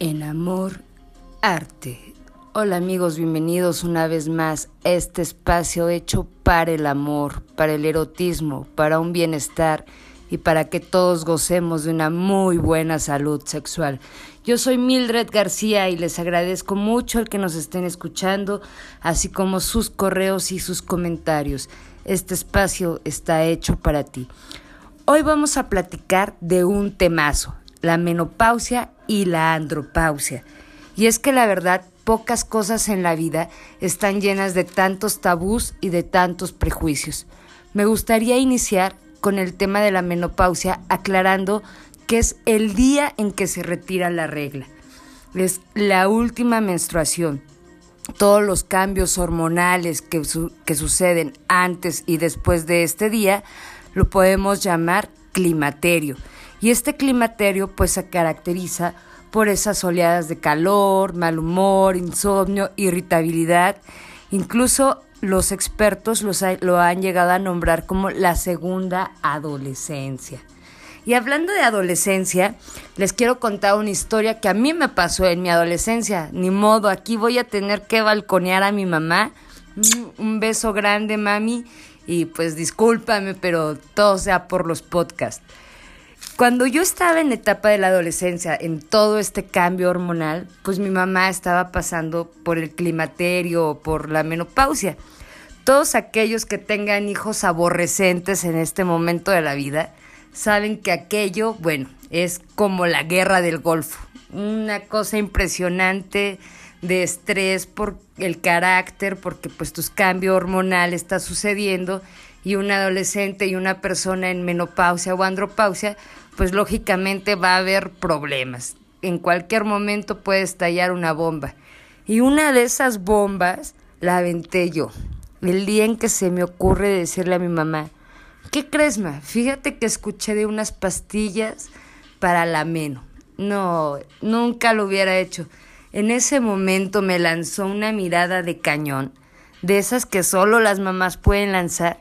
En amor, arte. Hola amigos, bienvenidos una vez más a este espacio hecho para el amor, para el erotismo, para un bienestar y para que todos gocemos de una muy buena salud sexual. Yo soy Mildred García y les agradezco mucho el que nos estén escuchando, así como sus correos y sus comentarios. Este espacio está hecho para ti. Hoy vamos a platicar de un temazo, la menopausia y la andropausia. Y es que la verdad, pocas cosas en la vida están llenas de tantos tabús y de tantos prejuicios. Me gustaría iniciar con el tema de la menopausia aclarando que es el día en que se retira la regla. Es la última menstruación. Todos los cambios hormonales que, que suceden antes y después de este día lo podemos llamar climaterio. Y este climaterio pues se caracteriza por esas oleadas de calor, mal humor, insomnio, irritabilidad. Incluso los expertos lo han llegado a nombrar como la segunda adolescencia. Y hablando de adolescencia, les quiero contar una historia que a mí me pasó en mi adolescencia. Ni modo, aquí voy a tener que balconear a mi mamá. Mm, un beso grande, mami. Y pues discúlpame, pero todo sea por los podcasts. Cuando yo estaba en etapa de la adolescencia, en todo este cambio hormonal, pues mi mamá estaba pasando por el climaterio o por la menopausia. Todos aquellos que tengan hijos aborrecentes en este momento de la vida saben que aquello, bueno, es como la guerra del Golfo. Una cosa impresionante de estrés por el carácter, porque pues tu cambio hormonal está sucediendo y un adolescente y una persona en menopausia o andropausia pues lógicamente va a haber problemas. En cualquier momento puede estallar una bomba. Y una de esas bombas la aventé yo. El día en que se me ocurre decirle a mi mamá, ¿qué crees, ma? Fíjate que escuché de unas pastillas para la meno. No, nunca lo hubiera hecho. En ese momento me lanzó una mirada de cañón, de esas que solo las mamás pueden lanzar,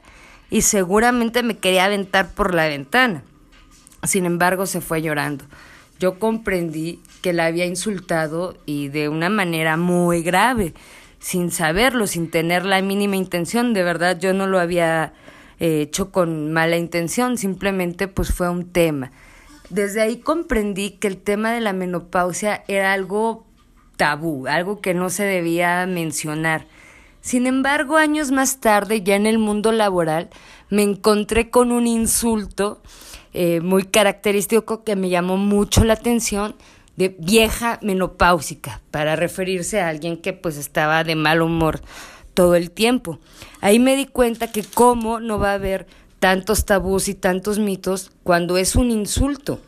y seguramente me quería aventar por la ventana. Sin embargo, se fue llorando. Yo comprendí que la había insultado y de una manera muy grave, sin saberlo, sin tener la mínima intención. De verdad, yo no lo había eh, hecho con mala intención, simplemente pues fue un tema. Desde ahí comprendí que el tema de la menopausia era algo tabú, algo que no se debía mencionar. Sin embargo, años más tarde, ya en el mundo laboral, me encontré con un insulto eh, muy característico que me llamó mucho la atención de vieja menopáusica para referirse a alguien que pues estaba de mal humor todo el tiempo. Ahí me di cuenta que cómo no va a haber tantos tabús y tantos mitos cuando es un insulto.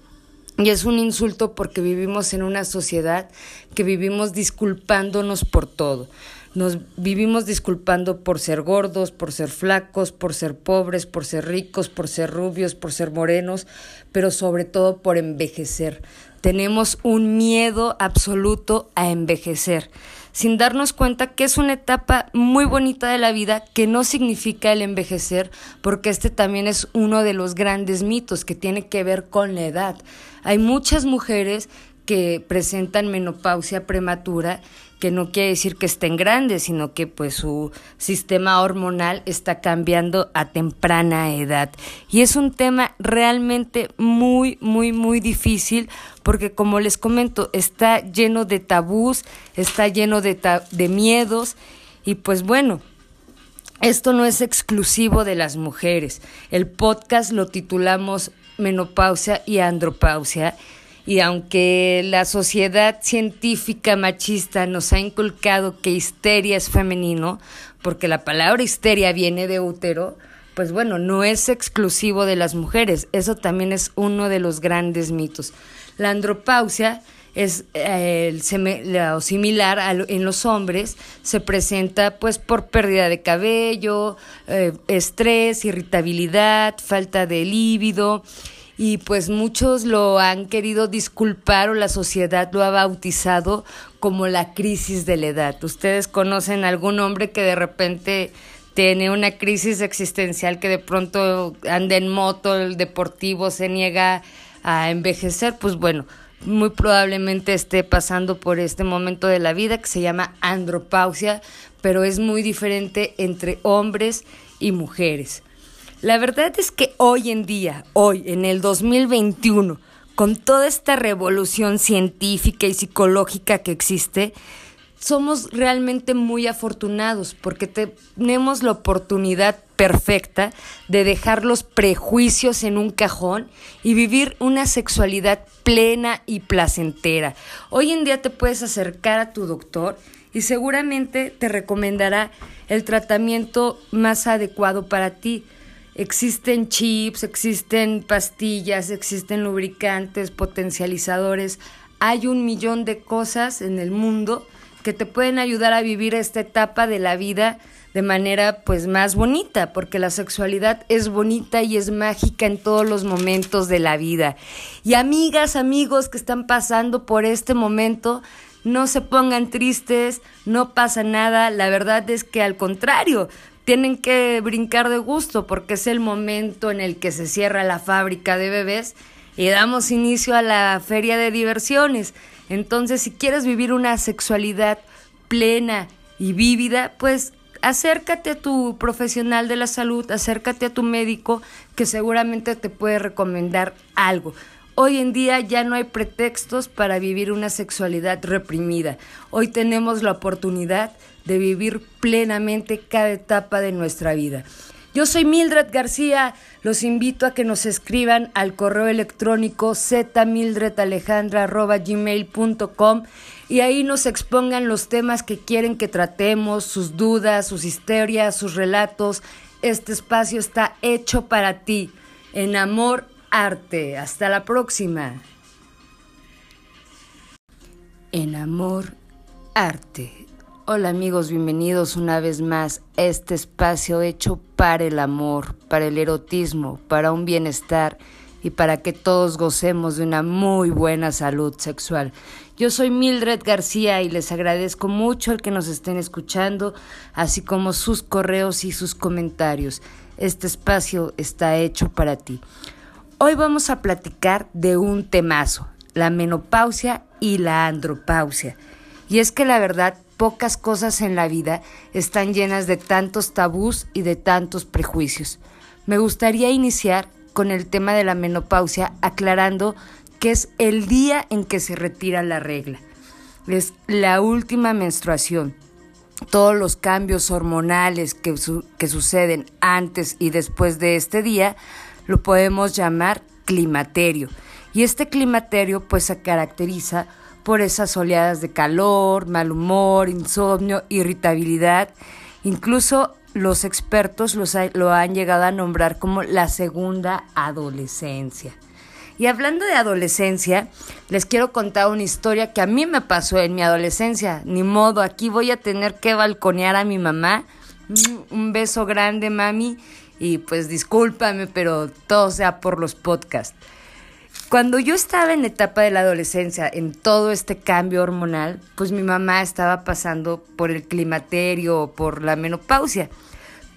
Y es un insulto porque vivimos en una sociedad que vivimos disculpándonos por todo. Nos vivimos disculpando por ser gordos, por ser flacos, por ser pobres, por ser ricos, por ser rubios, por ser morenos, pero sobre todo por envejecer. Tenemos un miedo absoluto a envejecer, sin darnos cuenta que es una etapa muy bonita de la vida que no significa el envejecer, porque este también es uno de los grandes mitos que tiene que ver con la edad. Hay muchas mujeres que presentan menopausia prematura que no quiere decir que estén grandes, sino que pues su sistema hormonal está cambiando a temprana edad. Y es un tema realmente muy, muy, muy difícil porque como les comento, está lleno de tabús, está lleno de, de miedos y pues bueno, esto no es exclusivo de las mujeres. El podcast lo titulamos Menopausia y Andropausia y aunque la sociedad científica machista nos ha inculcado que histeria es femenino, porque la palabra histeria viene de útero, pues bueno, no es exclusivo de las mujeres, eso también es uno de los grandes mitos. La andropausia es eh, lo similar en los hombres, se presenta pues por pérdida de cabello, eh, estrés, irritabilidad, falta de líbido y pues muchos lo han querido disculpar o la sociedad lo ha bautizado como la crisis de la edad. ¿Ustedes conocen algún hombre que de repente tiene una crisis existencial que de pronto anda en moto, el deportivo se niega a envejecer? Pues bueno, muy probablemente esté pasando por este momento de la vida que se llama andropausia, pero es muy diferente entre hombres y mujeres. La verdad es que hoy en día, hoy en el 2021, con toda esta revolución científica y psicológica que existe, somos realmente muy afortunados porque tenemos la oportunidad perfecta de dejar los prejuicios en un cajón y vivir una sexualidad plena y placentera. Hoy en día te puedes acercar a tu doctor y seguramente te recomendará el tratamiento más adecuado para ti. Existen chips, existen pastillas, existen lubricantes, potencializadores. Hay un millón de cosas en el mundo que te pueden ayudar a vivir esta etapa de la vida de manera pues más bonita, porque la sexualidad es bonita y es mágica en todos los momentos de la vida. Y amigas, amigos que están pasando por este momento, no se pongan tristes, no pasa nada, la verdad es que al contrario, tienen que brincar de gusto porque es el momento en el que se cierra la fábrica de bebés y damos inicio a la feria de diversiones. Entonces, si quieres vivir una sexualidad plena y vívida, pues acércate a tu profesional de la salud, acércate a tu médico que seguramente te puede recomendar algo. Hoy en día ya no hay pretextos para vivir una sexualidad reprimida. Hoy tenemos la oportunidad de vivir plenamente cada etapa de nuestra vida. Yo soy Mildred García, los invito a que nos escriban al correo electrónico zmildredalejandra.gmail.com y ahí nos expongan los temas que quieren que tratemos, sus dudas, sus historias, sus relatos. Este espacio está hecho para ti, en amor, arte. Hasta la próxima. En amor, arte. Hola amigos, bienvenidos una vez más a este espacio hecho para el amor, para el erotismo, para un bienestar y para que todos gocemos de una muy buena salud sexual. Yo soy Mildred García y les agradezco mucho el que nos estén escuchando, así como sus correos y sus comentarios. Este espacio está hecho para ti. Hoy vamos a platicar de un temazo, la menopausia y la andropausia. Y es que la verdad pocas cosas en la vida están llenas de tantos tabús y de tantos prejuicios. Me gustaría iniciar con el tema de la menopausia aclarando que es el día en que se retira la regla. Es la última menstruación. Todos los cambios hormonales que, suceden antes y después de este día lo podemos llamar climaterio. Y este climaterio pues se caracteriza por esas oleadas de calor, mal humor, insomnio, irritabilidad. Incluso los expertos lo han llegado a nombrar como la segunda adolescencia. Y hablando de adolescencia, les quiero contar una historia que a mí me pasó en mi adolescencia. Ni modo, aquí voy a tener que balconear a mi mamá. Mm, un beso grande, mami. Y pues discúlpame, pero todo sea por los podcasts. Cuando yo estaba en etapa de la adolescencia, en todo este cambio hormonal, pues mi mamá estaba pasando por el climaterio o por la menopausia.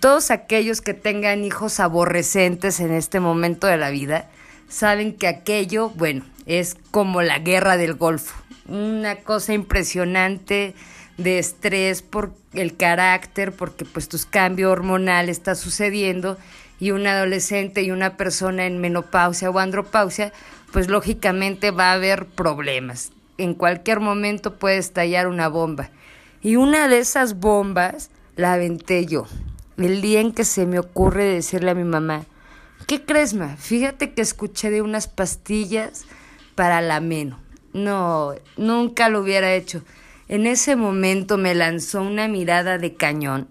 Todos aquellos que tengan hijos aborrecentes en este momento de la vida saben que aquello, bueno, es como la guerra del Golfo. Una cosa impresionante de estrés por el carácter, porque pues tu cambio hormonal está sucediendo y un adolescente y una persona en menopausia o andropausia pues lógicamente va a haber problemas. En cualquier momento puede estallar una bomba. Y una de esas bombas la aventé yo. El día en que se me ocurre decirle a mi mamá, ¿qué crees, ma? Fíjate que escuché de unas pastillas para la meno. No, nunca lo hubiera hecho. En ese momento me lanzó una mirada de cañón,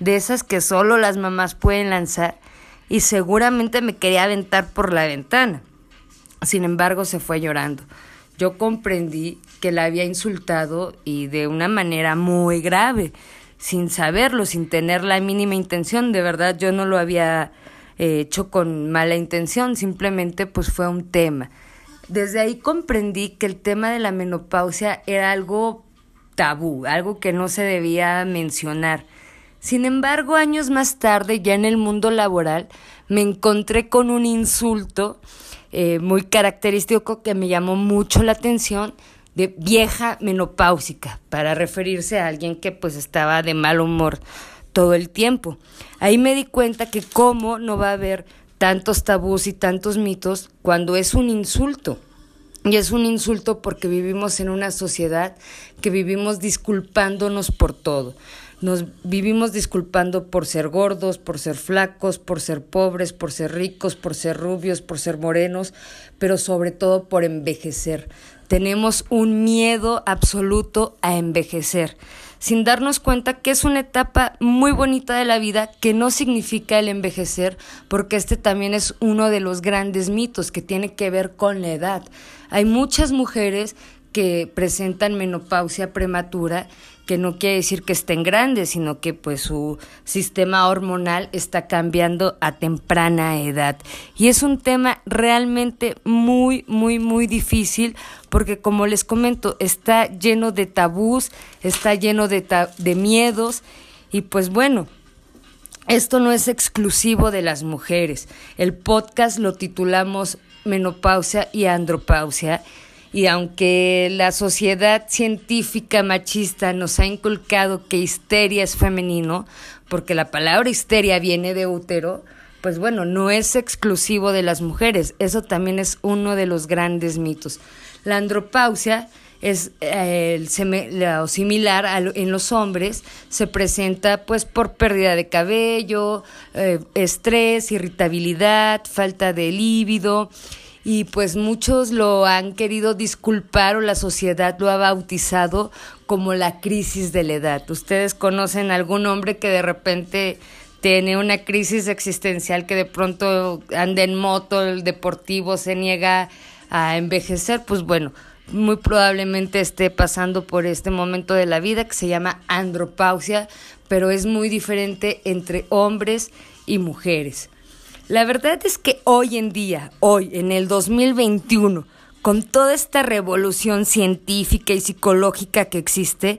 de esas que solo las mamás pueden lanzar, y seguramente me quería aventar por la ventana. Sin embargo, se fue llorando. Yo comprendí que la había insultado y de una manera muy grave, sin saberlo, sin tener la mínima intención. De verdad, yo no lo había eh, hecho con mala intención, simplemente pues fue un tema. Desde ahí comprendí que el tema de la menopausia era algo tabú, algo que no se debía mencionar. Sin embargo, años más tarde, ya en el mundo laboral, me encontré con un insulto eh, muy característico que me llamó mucho la atención de vieja menopáusica, para referirse a alguien que pues estaba de mal humor todo el tiempo. Ahí me di cuenta que cómo no va a haber tantos tabús y tantos mitos cuando es un insulto. Y es un insulto porque vivimos en una sociedad que vivimos disculpándonos por todo. Nos vivimos disculpando por ser gordos, por ser flacos, por ser pobres, por ser ricos, por ser rubios, por ser morenos, pero sobre todo por envejecer. Tenemos un miedo absoluto a envejecer, sin darnos cuenta que es una etapa muy bonita de la vida que no significa el envejecer, porque este también es uno de los grandes mitos que tiene que ver con la edad. Hay muchas mujeres que presentan menopausia prematura, que no quiere decir que estén grandes, sino que pues su sistema hormonal está cambiando a temprana edad. Y es un tema realmente muy, muy, muy difícil porque como les comento, está lleno de tabús, está lleno de, de miedos y pues bueno, esto no es exclusivo de las mujeres. El podcast lo titulamos Menopausia y Andropausia y aunque la sociedad científica machista nos ha inculcado que histeria es femenino, porque la palabra histeria viene de útero, pues bueno, no es exclusivo de las mujeres, eso también es uno de los grandes mitos. La andropausia es eh, lo similar en los hombres, se presenta pues por pérdida de cabello, eh, estrés, irritabilidad, falta de líbido y pues muchos lo han querido disculpar o la sociedad lo ha bautizado como la crisis de la edad. ¿Ustedes conocen algún hombre que de repente tiene una crisis existencial que de pronto anda en moto, el deportivo se niega a envejecer? Pues bueno, muy probablemente esté pasando por este momento de la vida que se llama andropausia, pero es muy diferente entre hombres y mujeres. La verdad es que hoy en día, hoy en el 2021, con toda esta revolución científica y psicológica que existe,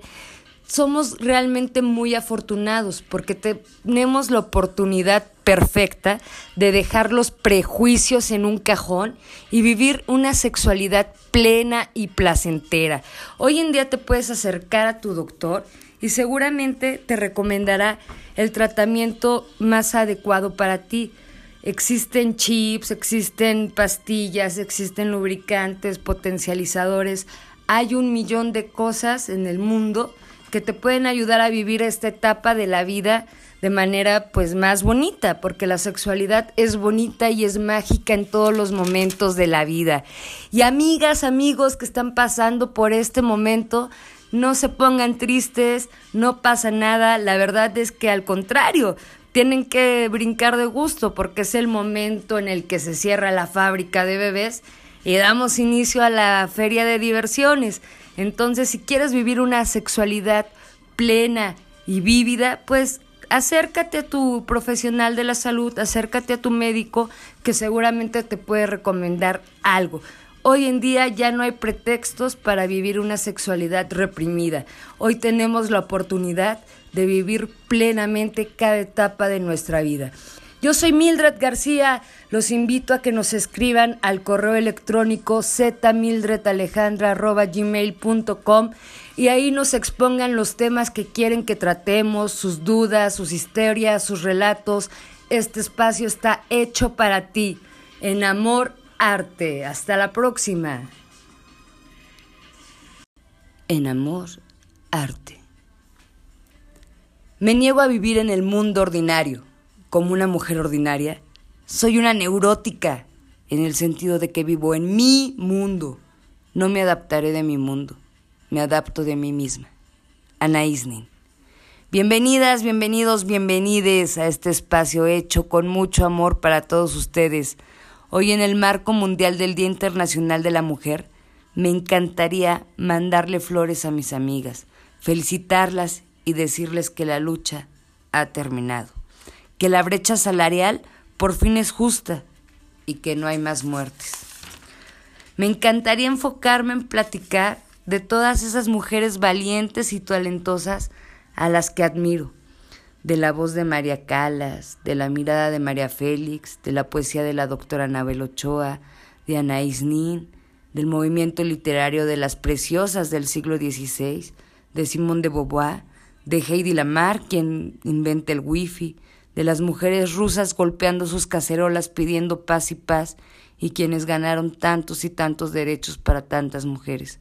somos realmente muy afortunados porque tenemos la oportunidad perfecta de dejar los prejuicios en un cajón y vivir una sexualidad plena y placentera. Hoy en día te puedes acercar a tu doctor y seguramente te recomendará el tratamiento más adecuado para ti Existen chips, existen pastillas, existen lubricantes, potencializadores. Hay un millón de cosas en el mundo que te pueden ayudar a vivir esta etapa de la vida de manera pues más bonita, porque la sexualidad es bonita y es mágica en todos los momentos de la vida. Y amigas, amigos que están pasando por este momento, no se pongan tristes, no pasa nada, la verdad es que al contrario, tienen que brincar de gusto porque es el momento en el que se cierra la fábrica de bebés y damos inicio a la feria de diversiones. Entonces, si quieres vivir una sexualidad plena y vívida, pues acércate a tu profesional de la salud, acércate a tu médico que seguramente te puede recomendar algo. Hoy en día ya no hay pretextos para vivir una sexualidad reprimida. Hoy tenemos la oportunidad de vivir plenamente cada etapa de nuestra vida. Yo soy Mildred García, los invito a que nos escriban al correo electrónico zmildredalejandra.gmail.com y ahí nos expongan los temas que quieren que tratemos, sus dudas, sus historias, sus relatos. Este espacio está hecho para ti, en amor, arte. Hasta la próxima. En amor, arte. Me niego a vivir en el mundo ordinario, como una mujer ordinaria. Soy una neurótica, en el sentido de que vivo en mi mundo. No me adaptaré de mi mundo, me adapto de mí misma. Ana Isnin. Bienvenidas, bienvenidos, bienvenides a este espacio hecho con mucho amor para todos ustedes. Hoy en el marco mundial del Día Internacional de la Mujer, me encantaría mandarle flores a mis amigas, felicitarlas y decirles que la lucha ha terminado, que la brecha salarial por fin es justa y que no hay más muertes. Me encantaría enfocarme en platicar de todas esas mujeres valientes y talentosas a las que admiro, de la voz de María Calas, de la mirada de María Félix, de la poesía de la doctora Anabel Ochoa, de Anaïs Nin, del movimiento literario de las preciosas del siglo XVI, de Simone de Beauvoir, de Heidi Lamar, quien inventa el wifi, de las mujeres rusas golpeando sus cacerolas pidiendo paz y paz, y quienes ganaron tantos y tantos derechos para tantas mujeres.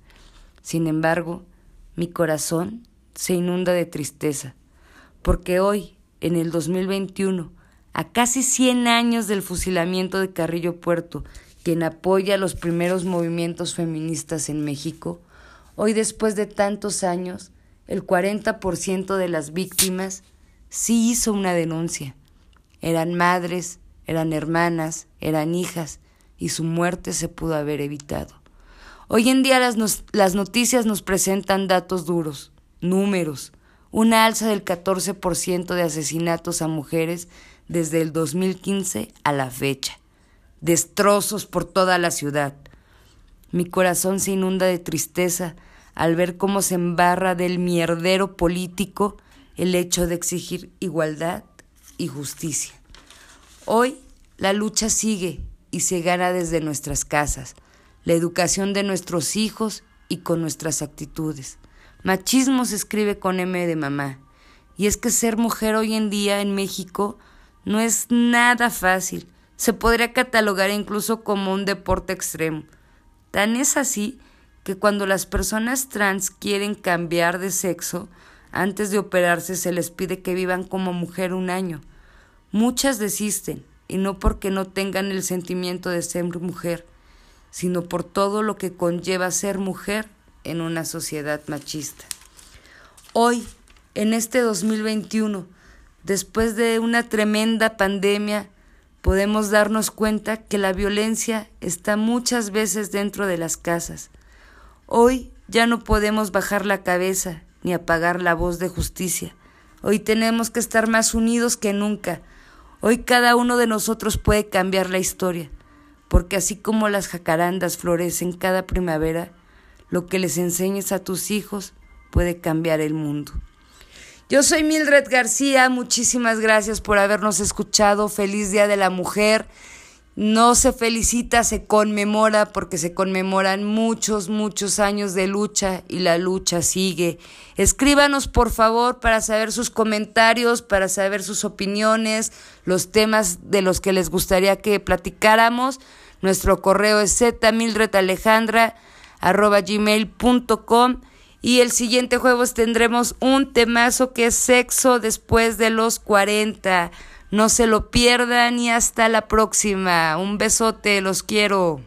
Sin embargo, mi corazón se inunda de tristeza, porque hoy, en el 2021, a casi 100 años del fusilamiento de Carrillo Puerto, quien apoya los primeros movimientos feministas en México, hoy después de tantos años, el 40% de las víctimas sí hizo una denuncia. Eran madres, eran hermanas, eran hijas, y su muerte se pudo haber evitado. Hoy en día las, las noticias nos presentan datos duros, números, una alza del 14% de asesinatos a mujeres desde el 2015 a la fecha, destrozos por toda la ciudad. Mi corazón se inunda de tristeza al ver cómo se embarra del mierdero político el hecho de exigir igualdad y justicia. Hoy la lucha sigue y se gana desde nuestras casas, la educación de nuestros hijos y con nuestras actitudes. Machismo se escribe con M de mamá. Y es que ser mujer hoy en día en México no es nada fácil. Se podría catalogar incluso como un deporte extremo. Tan es así que cuando las personas trans quieren cambiar de sexo, antes de operarse se les pide que vivan como mujer un año. Muchas desisten, y no porque no tengan el sentimiento de ser mujer, sino por todo lo que conlleva ser mujer en una sociedad machista. Hoy, en este 2021, después de una tremenda pandemia, podemos darnos cuenta que la violencia está muchas veces dentro de las casas, Hoy ya no podemos bajar la cabeza ni apagar la voz de justicia. Hoy tenemos que estar más unidos que nunca. Hoy cada uno de nosotros puede cambiar la historia, porque así como las jacarandas florecen cada primavera, lo que les enseñes a tus hijos puede cambiar el mundo. Yo soy Mildred García, muchísimas gracias por habernos escuchado. Feliz Día de la Mujer no se felicita, se conmemora porque se conmemoran muchos, muchos años de lucha y la lucha sigue. Escríbanos por favor para saber sus comentarios, para saber sus opiniones, los temas de los que les gustaría que platicáramos. Nuestro correo es gmail.com y el siguiente jueves tendremos un temazo que es sexo después de los 40. No se lo pierdan y hasta la próxima. Un besote, los quiero.